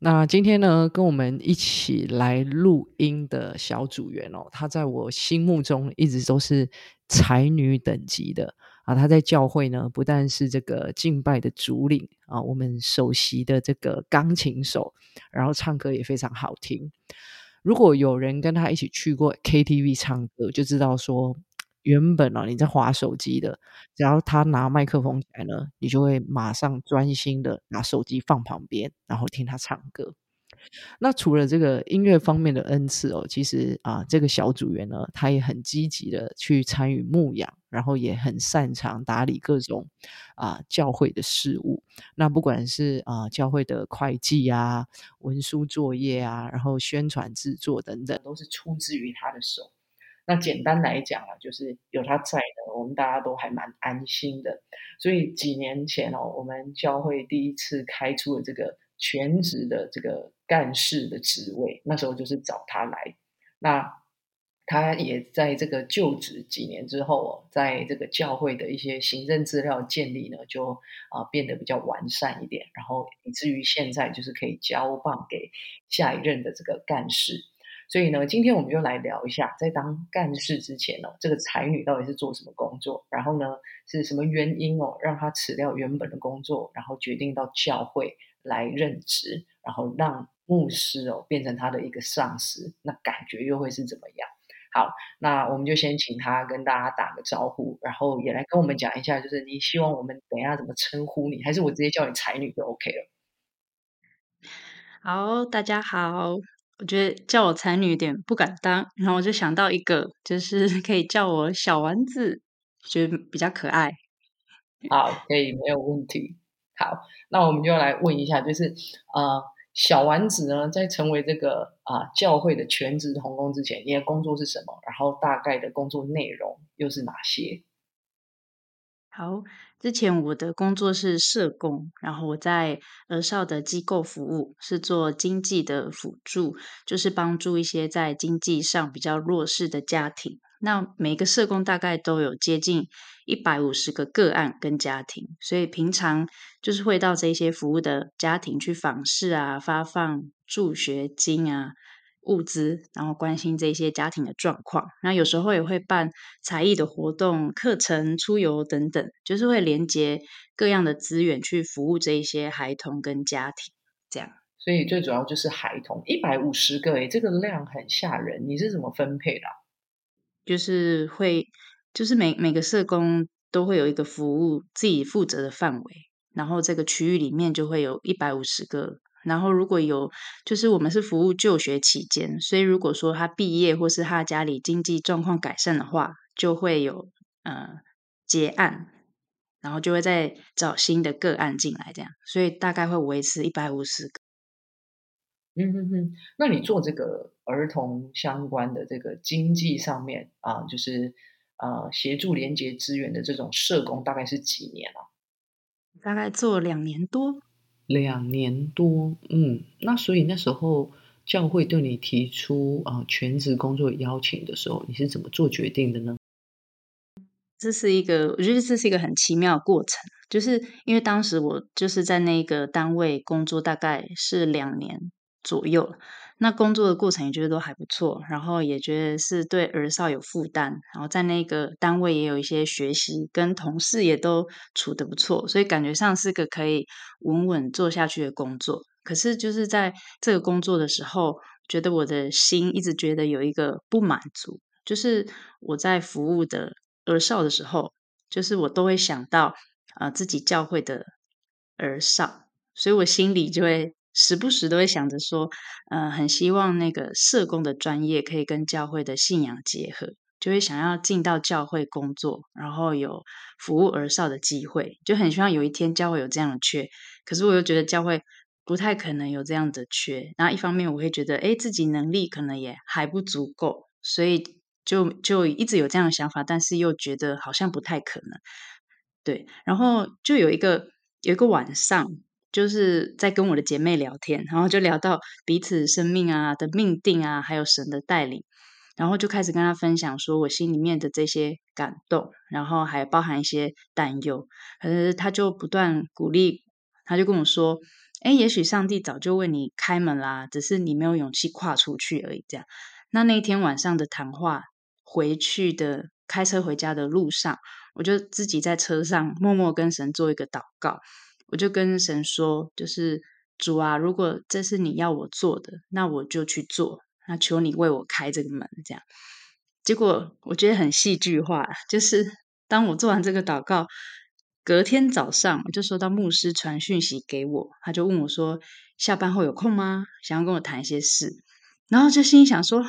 那今天呢，跟我们一起来录音的小组员哦，她在我心目中一直都是才女等级的啊。她在教会呢，不但是这个敬拜的主领啊，我们首席的这个钢琴手，然后唱歌也非常好听。如果有人跟她一起去过 KTV 唱歌，就知道说。原本啊，你在划手机的，只要他拿麦克风起来呢，你就会马上专心的拿手机放旁边，然后听他唱歌。那除了这个音乐方面的恩赐哦，其实啊，这个小组员呢，他也很积极的去参与牧养，然后也很擅长打理各种啊教会的事务。那不管是啊教会的会计啊、文书作业啊，然后宣传制作等等，都是出自于他的手。那简单来讲啊，就是有他在的，我们大家都还蛮安心的。所以几年前哦，我们教会第一次开出了这个全职的这个干事的职位，那时候就是找他来。那他也在这个就职几年之后哦，在这个教会的一些行政资料建立呢，就啊变得比较完善一点，然后以至于现在就是可以交棒给下一任的这个干事。所以呢，今天我们就来聊一下，在当干事之前呢，这个才女到底是做什么工作？然后呢，是什么原因哦，让她辞掉原本的工作，然后决定到教会来任职，然后让牧师哦变成他的一个上司，那感觉又会是怎么样？好，那我们就先请他跟大家打个招呼，然后也来跟我们讲一下，就是你希望我们等下怎么称呼你，还是我直接叫你才女就 OK 了？好，大家好。我觉得叫我才女有点不敢当，然后我就想到一个，就是 可以叫我小丸子，觉得比较可爱。好，可以，没有问题。好，那我们就来问一下，就是呃，小丸子呢，在成为这个啊教会的全职童工之前，你的工作是什么？然后大概的工作内容又是哪些？好，之前我的工作是社工，然后我在儿少的机构服务，是做经济的辅助，就是帮助一些在经济上比较弱势的家庭。那每个社工大概都有接近一百五十个个案跟家庭，所以平常就是会到这些服务的家庭去访视啊，发放助学金啊。物资，然后关心这些家庭的状况，然后有时候也会办才艺的活动、课程、出游等等，就是会连接各样的资源去服务这一些孩童跟家庭。这样，所以最主要就是孩童一百五十个，诶，这个量很吓人。你是怎么分配的？就是会，就是每每个社工都会有一个服务自己负责的范围，然后这个区域里面就会有一百五十个。然后如果有，就是我们是服务就学期间，所以如果说他毕业或是他家里经济状况改善的话，就会有呃结案，然后就会再找新的个案进来，这样，所以大概会维持一百五十个。嗯嗯嗯，那你做这个儿童相关的这个经济上面啊，就是呃协助连接资源的这种社工，大概是几年啊？大概做两年多。两年多，嗯，那所以那时候教会对你提出啊全职工作邀请的时候，你是怎么做决定的呢？这是一个，我觉得这是一个很奇妙的过程，就是因为当时我就是在那个单位工作，大概是两年左右。那工作的过程也觉得都还不错，然后也觉得是对儿少有负担，然后在那个单位也有一些学习，跟同事也都处得不错，所以感觉上是个可以稳稳做下去的工作。可是就是在这个工作的时候，觉得我的心一直觉得有一个不满足，就是我在服务的儿少的时候，就是我都会想到啊自己教会的儿少，所以我心里就会。时不时都会想着说，呃，很希望那个社工的专业可以跟教会的信仰结合，就会想要进到教会工作，然后有服务儿少的机会，就很希望有一天教会有这样的缺。可是我又觉得教会不太可能有这样的缺。然后一方面我会觉得，哎，自己能力可能也还不足够，所以就就一直有这样的想法，但是又觉得好像不太可能。对，然后就有一个有一个晚上。就是在跟我的姐妹聊天，然后就聊到彼此生命啊的命定啊，还有神的带领，然后就开始跟她分享说我心里面的这些感动，然后还包含一些担忧。可是她就不断鼓励，她就跟我说，哎，也许上帝早就为你开门啦，只是你没有勇气跨出去而已。这样，那那天晚上的谈话，回去的开车回家的路上，我就自己在车上默默跟神做一个祷告。我就跟神说，就是主啊，如果这是你要我做的，那我就去做。那求你为我开这个门，这样。结果我觉得很戏剧化，就是当我做完这个祷告，隔天早上我就收到牧师传讯息给我，他就问我说：“下班后有空吗？想要跟我谈一些事。”然后就心里想说：“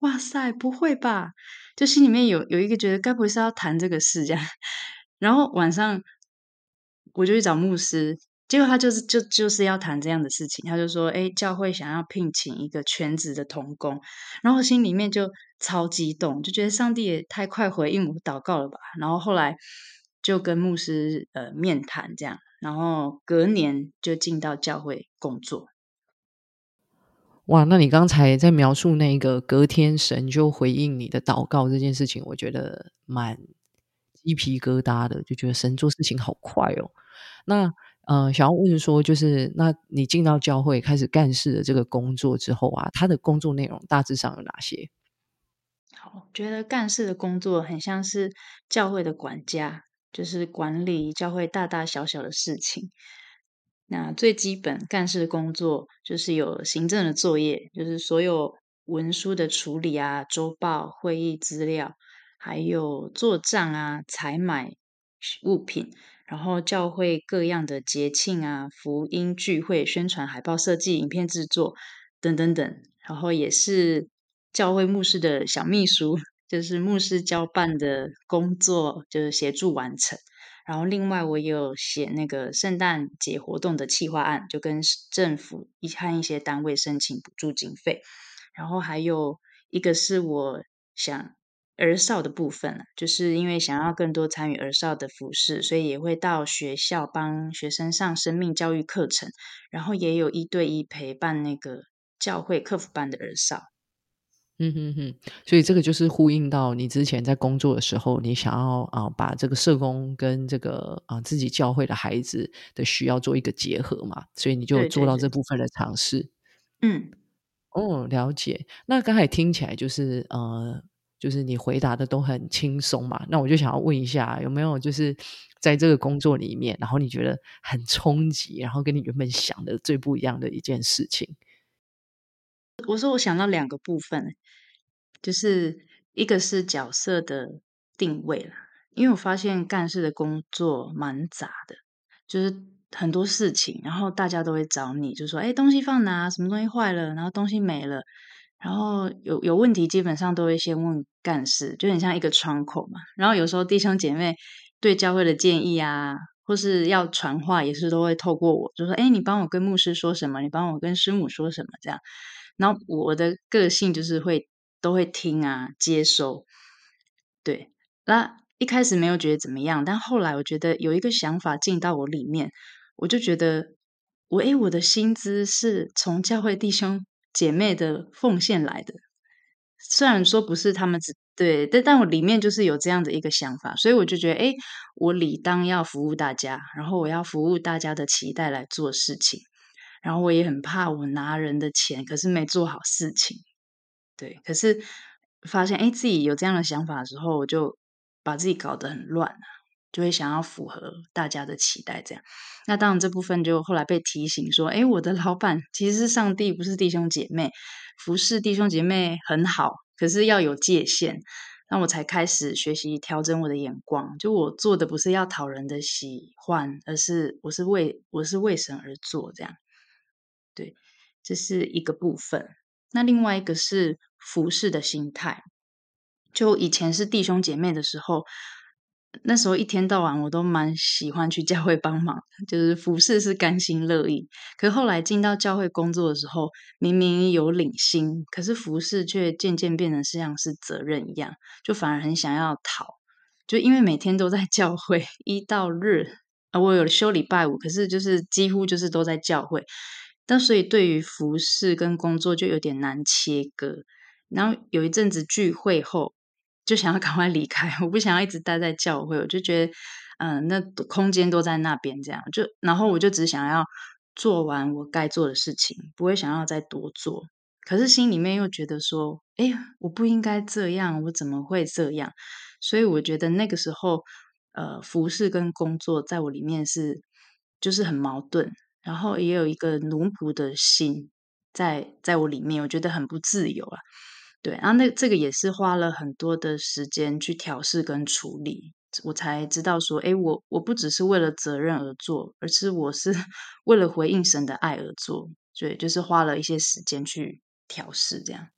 哇塞，不会吧？”就心里面有有一个觉得，该不会是要谈这个事这样？然后晚上。我就去找牧师，结果他就是就就是要谈这样的事情。他就说：“哎，教会想要聘请一个全职的童工。”然后心里面就超激动，就觉得上帝也太快回应我祷告了吧。然后后来就跟牧师呃面谈这样，然后隔年就进到教会工作。哇，那你刚才在描述那个隔天神就回应你的祷告这件事情，我觉得蛮。鸡皮疙瘩的，就觉得神做事情好快哦。那呃，想要问说，就是那你进到教会开始干事的这个工作之后啊，他的工作内容大致上有哪些？好，觉得干事的工作很像是教会的管家，就是管理教会大大小小的事情。那最基本干事的工作就是有行政的作业，就是所有文书的处理啊，周报、会议资料。还有做账啊，采买物品，然后教会各样的节庆啊，福音聚会、宣传海报设计、影片制作等等等，然后也是教会牧师的小秘书，就是牧师交办的工作，就是协助完成。然后另外我也有写那个圣诞节活动的企划案，就跟政府一和一些单位申请补助经费。然后还有一个是我想。儿少的部分，就是因为想要更多参与儿少的服饰，所以也会到学校帮学生上生命教育课程，然后也有一对一陪伴那个教会客服班的儿少。嗯哼哼，所以这个就是呼应到你之前在工作的时候，你想要啊把这个社工跟这个啊自己教会的孩子的需要做一个结合嘛，所以你就做到这部分的尝试。嗯，哦，了解。那刚才听起来就是呃。就是你回答的都很轻松嘛，那我就想要问一下，有没有就是在这个工作里面，然后你觉得很冲击，然后跟你原本想的最不一样的一件事情？我说我想到两个部分，就是一个是角色的定位了，因为我发现干事的工作蛮杂的，就是很多事情，然后大家都会找你，就说哎，东西放哪？什么东西坏了？然后东西没了。然后有有问题，基本上都会先问干事，就很像一个窗口嘛。然后有时候弟兄姐妹对教会的建议啊，或是要传话，也是都会透过我，就说：“哎，你帮我跟牧师说什么？你帮我跟师母说什么？”这样。然后我的个性就是会都会听啊，接收。对，那一开始没有觉得怎么样，但后来我觉得有一个想法进到我里面，我就觉得我哎，我的薪资是从教会弟兄。姐妹的奉献来的，虽然说不是他们只对，但但我里面就是有这样的一个想法，所以我就觉得，哎，我理当要服务大家，然后我要服务大家的期待来做事情，然后我也很怕我拿人的钱，可是没做好事情，对，可是发现哎自己有这样的想法的时候，我就把自己搞得很乱啊。就会想要符合大家的期待，这样。那当然这部分就后来被提醒说：“哎，我的老板其实是上帝，不是弟兄姐妹。服侍弟兄姐妹很好，可是要有界限。”那我才开始学习调整我的眼光。就我做的不是要讨人的喜欢，而是我是为我是为神而做，这样。对，这是一个部分。那另外一个是服侍的心态。就以前是弟兄姐妹的时候。那时候一天到晚我都蛮喜欢去教会帮忙，就是服侍是甘心乐意。可后来进到教会工作的时候，明明有领薪，可是服侍却渐渐变成像是责任一样，就反而很想要逃。就因为每天都在教会，一到日啊，我有休礼拜五，可是就是几乎就是都在教会。但所以对于服侍跟工作就有点难切割。然后有一阵子聚会后。就想要赶快离开，我不想要一直待在教会，我就觉得，嗯，那空间都在那边，这样就，然后我就只想要做完我该做的事情，不会想要再多做。可是心里面又觉得说，哎，我不应该这样，我怎么会这样？所以我觉得那个时候，呃，服饰跟工作在我里面是就是很矛盾，然后也有一个奴仆的心在在我里面，我觉得很不自由啊。对，然后那这个也是花了很多的时间去调试跟处理，我才知道说，哎，我我不只是为了责任而做，而是我是 为了回应神的爱而做，对，就是花了一些时间去调试这样。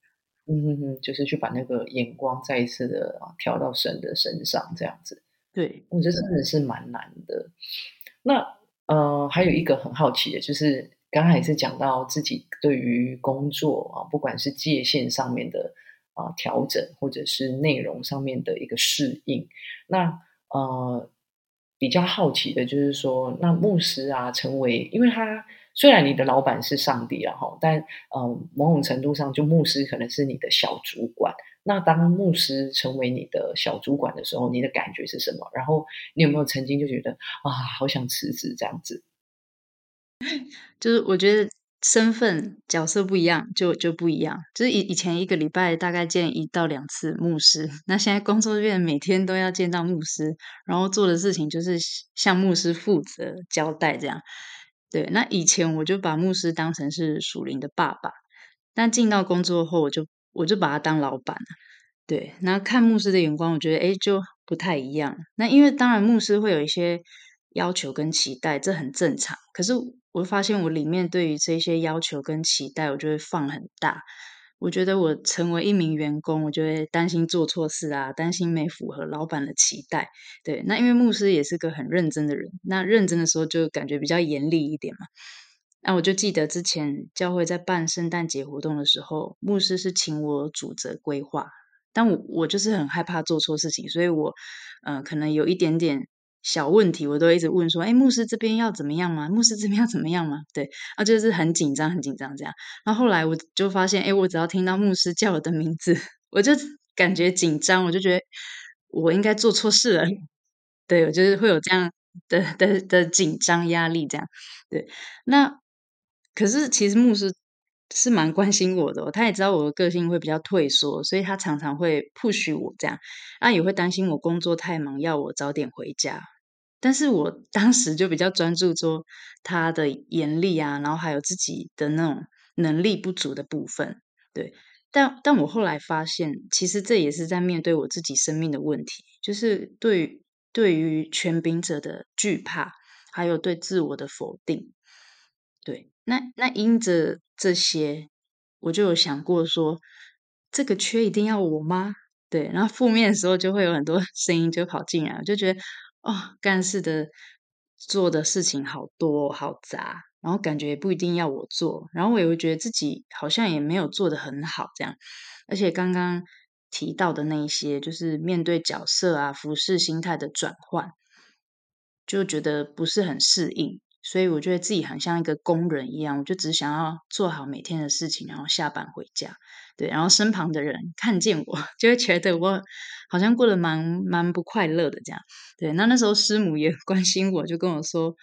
嗯嗯嗯，就是去把那个眼光再一次的调到神的身上，这样子。对，我觉得真的是蛮难的。那呃，还有一个很好奇的，就是刚才也是讲到自己对于工作啊，不管是界限上面的啊调整，或者是内容上面的一个适应。那呃，比较好奇的就是说，那牧师啊，成为，因为他。虽然你的老板是上帝了哈，但嗯，某种程度上，就牧师可能是你的小主管。那当牧师成为你的小主管的时候，你的感觉是什么？然后你有没有曾经就觉得啊，好想辞职这样子？就是我觉得身份角色不一样，就就不一样。就是以以前一个礼拜大概见一到两次牧师，那现在工作变每天都要见到牧师，然后做的事情就是向牧师负责交代这样。对，那以前我就把牧师当成是属灵的爸爸，但进到工作后，我就我就把他当老板了。对，那看牧师的眼光，我觉得哎，就不太一样。那因为当然牧师会有一些要求跟期待，这很正常。可是我发现我里面对于这些要求跟期待，我就会放很大。我觉得我成为一名员工，我就会担心做错事啊，担心没符合老板的期待。对，那因为牧师也是个很认真的人，那认真的时候就感觉比较严厉一点嘛。那我就记得之前教会在办圣诞节活动的时候，牧师是请我主责规划，但我我就是很害怕做错事情，所以我呃可能有一点点。小问题我都一直问说，哎，牧师这边要怎么样吗？牧师这边要怎么样吗？对，啊，就是很紧张，很紧张这样。然后后来我就发现，哎，我只要听到牧师叫我的名字，我就感觉紧张，我就觉得我应该做错事了。对，我就是会有这样的的的紧张压力这样。对，那可是其实牧师是蛮关心我的，他也知道我的个性会比较退缩，所以他常常会 push 我这样，啊，也会担心我工作太忙，要我早点回家。但是我当时就比较专注说他的严厉啊，然后还有自己的那种能力不足的部分，对。但但我后来发现，其实这也是在面对我自己生命的问题，就是对对于权柄者的惧怕，还有对自我的否定。对，那那因着这些，我就有想过说，这个缺一定要我吗？对，然后负面的时候就会有很多 声音就跑进来，我就觉得。哦，干事的做的事情好多好杂，然后感觉也不一定要我做，然后我也会觉得自己好像也没有做的很好这样，而且刚刚提到的那一些，就是面对角色啊、服饰心态的转换，就觉得不是很适应。所以我觉得自己很像一个工人一样，我就只想要做好每天的事情，然后下班回家。对，然后身旁的人看见我，就会觉得我好像过得蛮蛮不快乐的这样。对，那那时候师母也 关心我，就跟我说：“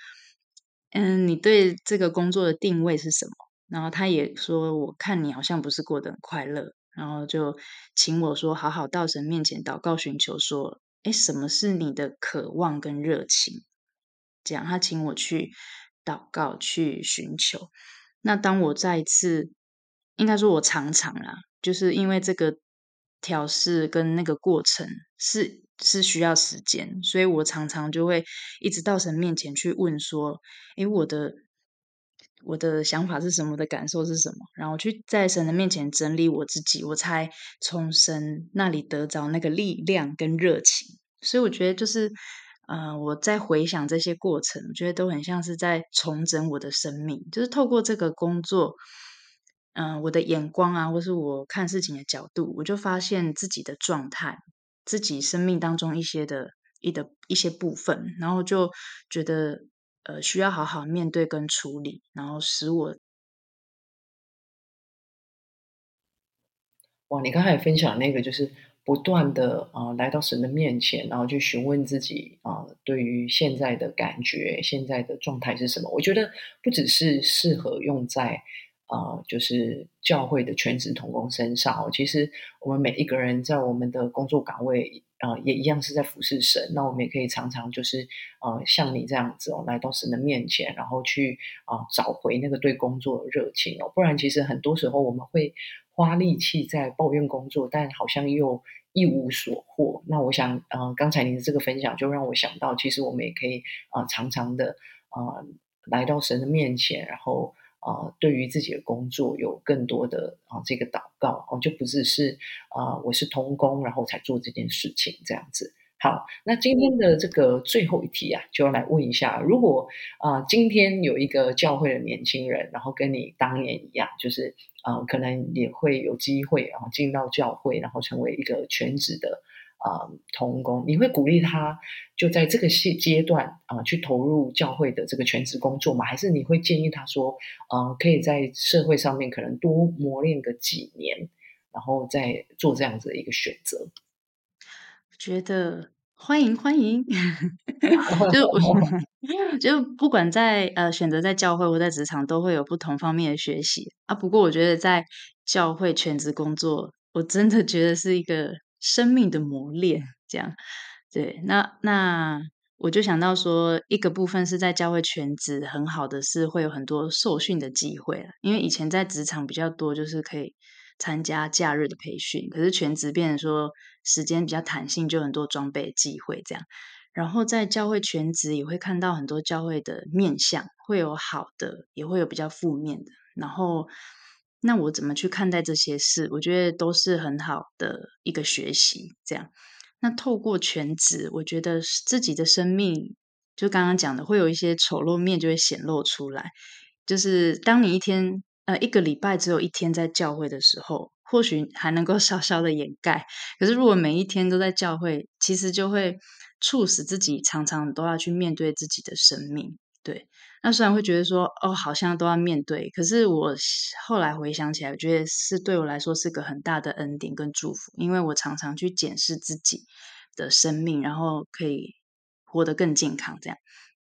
嗯，你对这个工作的定位是什么？”然后他也说：“我看你好像不是过得很快乐。”然后就请我说：“好好到神面前祷告寻求，说，哎，什么是你的渴望跟热情？”这样，他请我去祷告，去寻求。那当我再一次，应该说，我常常啦，就是因为这个调试跟那个过程是是需要时间，所以我常常就会一直到神面前去问说：“诶，我的我的想法是什么？的感受是什么？”然后去在神的面前整理我自己，我才从神那里得着那个力量跟热情。所以我觉得就是。呃，我在回想这些过程，我觉得都很像是在重整我的生命，就是透过这个工作，嗯，我的眼光啊，或是我看事情的角度，我就发现自己的状态，自己生命当中一些的一的一些部分，然后就觉得呃需要好好面对跟处理，然后使我，哇，你刚才分享那个就是。不断的啊来到神的面前，然后去询问自己啊对于现在的感觉、现在的状态是什么？我觉得不只是适合用在啊就是教会的全职同工身上哦，其实我们每一个人在我们的工作岗位啊也一样是在服侍神。那我们也可以常常就是呃像你这样子哦来到神的面前，然后去啊找回那个对工作的热情哦。不然其实很多时候我们会花力气在抱怨工作，但好像又一无所获。那我想，呃，刚才您的这个分享就让我想到，其实我们也可以啊，常常的啊，来到神的面前，然后啊，对于自己的工作有更多的啊这个祷告哦，就不只是啊，我是童工，然后才做这件事情这样子。好，那今天的这个最后一题啊，就要来问一下，如果啊，今天有一个教会的年轻人，然后跟你当年一样，就是啊，可能也会有机会啊，进到教会，然后成为一个全职的啊童工，你会鼓励他就在这个阶阶段啊，去投入教会的这个全职工作吗？还是你会建议他说，呃，可以在社会上面可能多磨练个几年，然后再做这样子的一个选择？觉得欢迎欢迎，就我 就不管在呃选择在教会或在职场，都会有不同方面的学习啊。不过我觉得在教会全职工作，我真的觉得是一个生命的磨练。这样对，那那我就想到说，一个部分是在教会全职很好的是会有很多受训的机会因为以前在职场比较多，就是可以。参加假日的培训，可是全职变成说时间比较弹性，就很多装备机会这样。然后在教会全职也会看到很多教会的面相，会有好的，也会有比较负面的。然后那我怎么去看待这些事？我觉得都是很好的一个学习。这样，那透过全职，我觉得自己的生命，就刚刚讲的，会有一些丑陋面就会显露出来。就是当你一天。呃，一个礼拜只有一天在教会的时候，或许还能够 稍稍的掩盖。可是如果每一天都在教会，其实就会促使自己常常都要去面对自己的生命。对，那虽然会觉得说，哦，好像都要面对，可是我后来回想起来，我觉得是对我来说是个很大的恩典跟祝福，因为我常常去检视自己的生命，然后可以活得更健康。这样，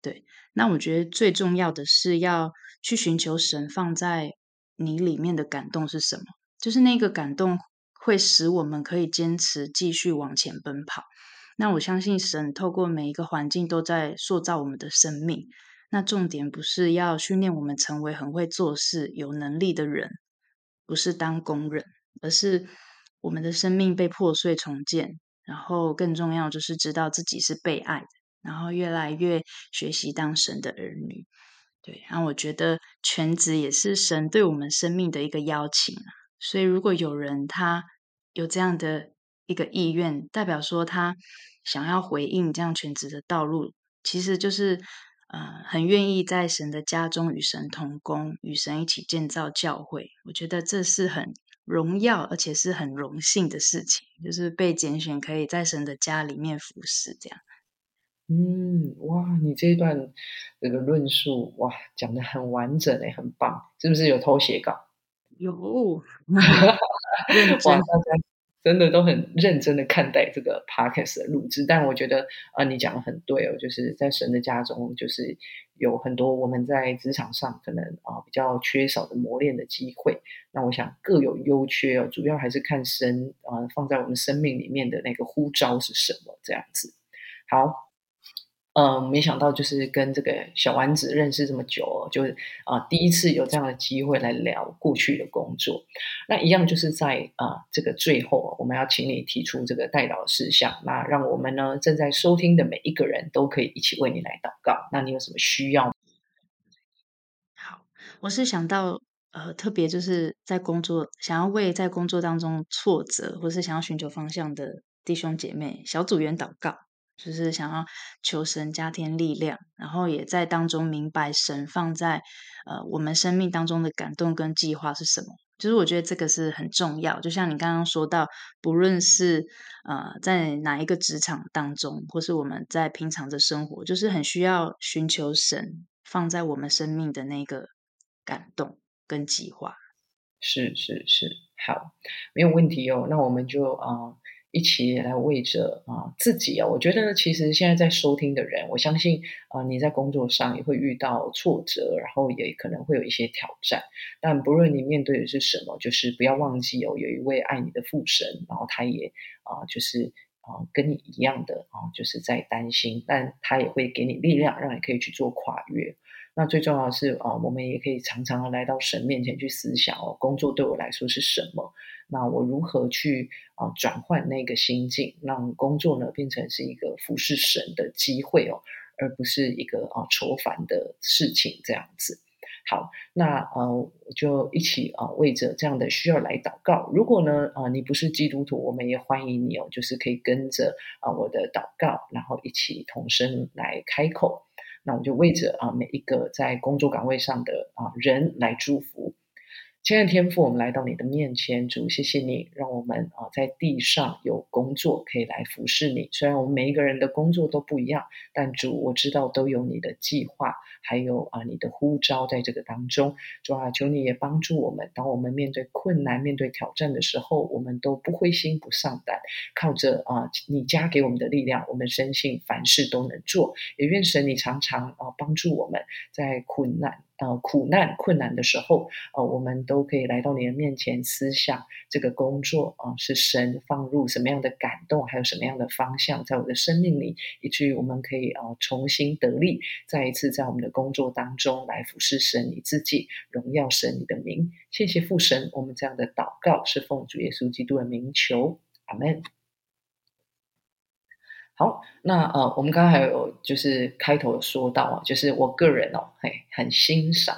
对。那我觉得最重要的是要去寻求神放在。你里面的感动是什么？就是那个感动会使我们可以坚持继续往前奔跑。那我相信神透过每一个环境都在塑造我们的生命。那重点不是要训练我们成为很会做事、有能力的人，不是当工人，而是我们的生命被破碎重建。然后更重要就是知道自己是被爱的，然后越来越学习当神的儿女。对，然后我觉得全职也是神对我们生命的一个邀请。所以如果有人他有这样的一个意愿，代表说他想要回应这样全职的道路，其实就是呃很愿意在神的家中与神同工，与神一起建造教会。我觉得这是很荣耀，而且是很荣幸的事情，就是被拣选可以在神的家里面服侍这样。嗯，哇，你这一段这个论述，哇，讲的很完整诶，很棒，是不是有偷写稿？有，哇，大家真的都很认真的看待这个 podcast 的录制，但我觉得啊，你讲的很对哦，就是在神的家中，就是有很多我们在职场上可能啊比较缺少的磨练的机会。那我想各有优缺哦，主要还是看神啊放在我们生命里面的那个呼召是什么，这样子。好。嗯，没想到就是跟这个小丸子认识这么久，就是啊第一次有这样的机会来聊过去的工作。那一样就是在啊这个最后，我们要请你提出这个代祷事项，那让我们呢正在收听的每一个人都可以一起为你来祷告。那你有什么需要？好，我是想到呃特别就是在工作想要为在工作当中挫折或是想要寻求方向的弟兄姐妹小组员祷告。就是想要求神加添力量，然后也在当中明白神放在呃我们生命当中的感动跟计划是什么。就是我觉得这个是很重要。就像你刚刚说到，不论是呃在哪一个职场当中，或是我们在平常的生活，就是很需要寻求神放在我们生命的那个感动跟计划。是是是，好，没有问题哦。那我们就啊。一起来为着啊自己啊，我觉得其实现在在收听的人，我相信啊你在工作上也会遇到挫折，然后也可能会有一些挑战。但不论你面对的是什么，就是不要忘记哦，有一位爱你的父神，然后他也啊就是啊跟你一样的啊，就是在担心，但他也会给你力量，让你可以去做跨越。那最重要的是啊，我们也可以常常的来到神面前去思想哦，工作对我来说是什么？那我如何去啊转换那个心境，让工作呢变成是一个服侍神的机会哦，而不是一个啊愁烦的事情这样子。好，那呃就一起啊为着这样的需要来祷告。如果呢啊你不是基督徒，我们也欢迎你哦，就是可以跟着啊我的祷告，然后一起同声来开口。那我就为着啊每一个在工作岗位上的啊人来祝福。亲爱的天父，我们来到你的面前，主，谢谢你让我们啊在地上有工作可以来服侍你。虽然我们每一个人的工作都不一样，但主我知道都有你的计划，还有啊你的呼召在这个当中。主啊，求你也帮助我们，当我们面对困难、面对挑战的时候，我们都不灰心、不丧胆，靠着啊你加给我们的力量，我们深信凡事都能做。也愿神你常常啊帮助我们在困难。呃，苦难困难的时候，呃，我们都可以来到你的面前，思想这个工作啊，是神放入什么样的感动，还有什么样的方向，在我的生命里，以至于我们可以啊重新得力，再一次在我们的工作当中来服侍神你自己，荣耀神你的名。谢谢父神，我们这样的祷告是奉主耶稣基督的名求，阿门。好，那呃，我们刚刚还有就是开头说到啊，就是我个人哦，嘿，很欣赏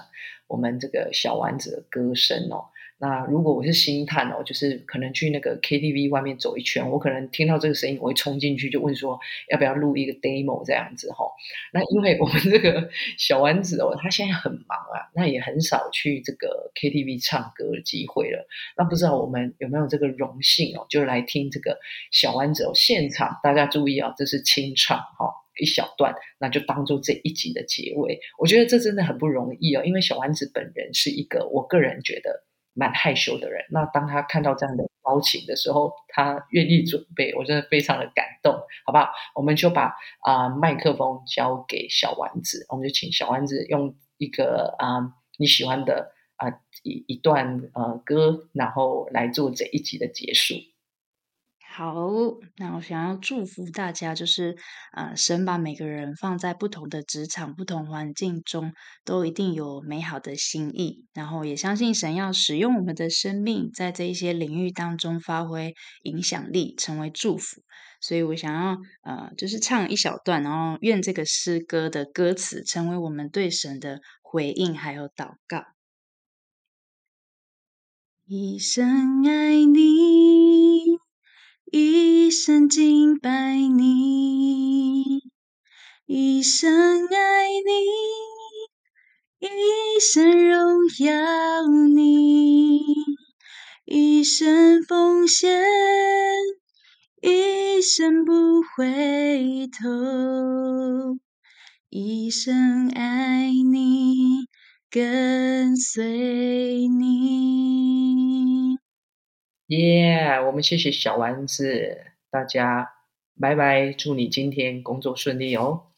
我们这个小丸子的歌声哦。那如果我是星探哦，就是可能去那个 KTV 外面走一圈，我可能听到这个声音，我会冲进去就问说要不要录一个 demo 这样子哈。那因为我们这个小丸子哦，他现在很忙啊，那也很少去这个 KTV 唱歌的机会了。那不知道我们有没有这个荣幸哦，就来听这个小丸子哦现场，大家注意啊，这是清唱哈一小段，那就当做这一集的结尾。我觉得这真的很不容易哦，因为小丸子本人是一个，我个人觉得。蛮害羞的人，那当他看到这样的邀请的时候，他愿意准备，我真的非常的感动，好不好？我们就把啊麦克风交给小丸子，我们就请小丸子用一个啊你喜欢的啊一一段呃歌，然后来做这一集的结束。好，那我想要祝福大家，就是啊，神把每个人放在不同的职场、不同环境中，都一定有美好的心意。然后也相信神要使用我们的生命，在这一些领域当中发挥影响力，成为祝福。所以我想要呃，就是唱一小段，然后愿这个诗歌的歌词成为我们对神的回应，还有祷告。一生爱你。一生敬拜你，一生爱你，一生荣耀你，一生奉献，一生不回头，一生爱你，跟随你。耶！我们谢谢小丸子，大家拜拜，祝你今天工作顺利哦。